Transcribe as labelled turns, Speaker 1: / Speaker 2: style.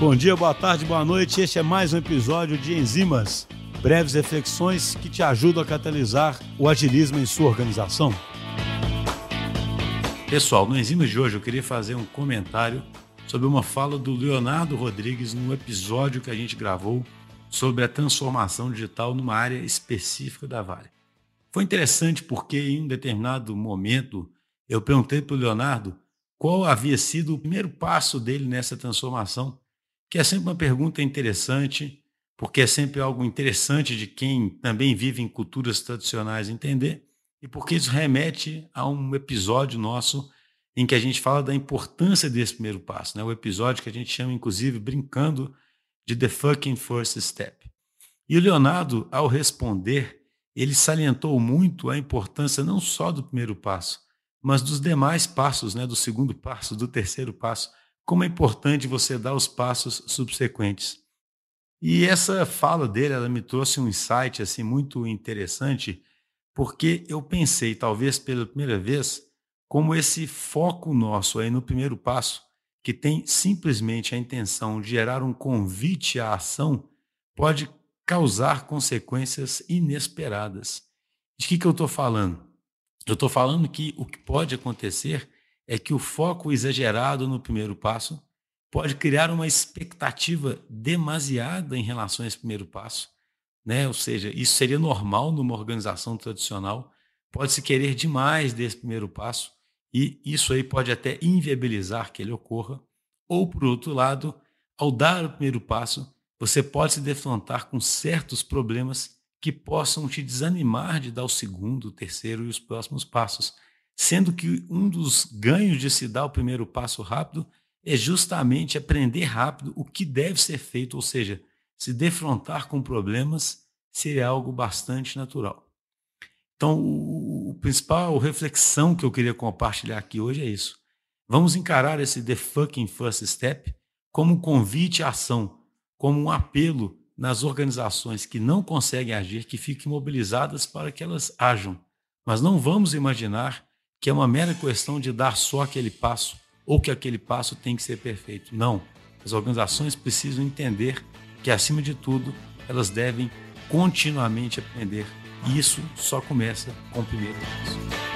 Speaker 1: Bom dia, boa tarde, boa noite. Este é mais um episódio de Enzimas, breves reflexões que te ajudam a catalisar o agilismo em sua organização. Pessoal, no Enzimas de hoje eu queria fazer um comentário sobre uma fala do Leonardo Rodrigues no episódio que a gente gravou sobre a transformação digital numa área específica da Vale. Foi interessante porque em um determinado momento eu perguntei para o Leonardo qual havia sido o primeiro passo dele nessa transformação que é sempre uma pergunta interessante, porque é sempre algo interessante de quem também vive em culturas tradicionais entender, e porque isso remete a um episódio nosso em que a gente fala da importância desse primeiro passo, né? o episódio que a gente chama, inclusive, brincando, de The Fucking First Step. E o Leonardo, ao responder, ele salientou muito a importância não só do primeiro passo, mas dos demais passos, né? do segundo passo, do terceiro passo, como é importante você dar os passos subsequentes. E essa fala dele, ela me trouxe um insight assim muito interessante, porque eu pensei, talvez pela primeira vez, como esse foco nosso aí no primeiro passo, que tem simplesmente a intenção de gerar um convite à ação, pode causar consequências inesperadas. De que, que eu estou falando? Eu estou falando que o que pode acontecer é que o foco exagerado no primeiro passo pode criar uma expectativa demasiada em relação a esse primeiro passo, né? Ou seja, isso seria normal numa organização tradicional. Pode-se querer demais desse primeiro passo e isso aí pode até inviabilizar que ele ocorra. Ou, por outro lado, ao dar o primeiro passo, você pode se defrontar com certos problemas que possam te desanimar de dar o segundo, o terceiro e os próximos passos sendo que um dos ganhos de se dar o primeiro passo rápido é justamente aprender rápido o que deve ser feito, ou seja, se defrontar com problemas seria algo bastante natural. Então, o, principal reflexão que eu queria compartilhar aqui hoje é isso. Vamos encarar esse The Fucking First Step como um convite à ação, como um apelo nas organizações que não conseguem agir, que fiquem mobilizadas para que elas ajam. Mas não vamos imaginar que é uma mera questão de dar só aquele passo ou que aquele passo tem que ser perfeito. Não. As organizações precisam entender que, acima de tudo, elas devem continuamente aprender. E isso só começa com o primeiro passo.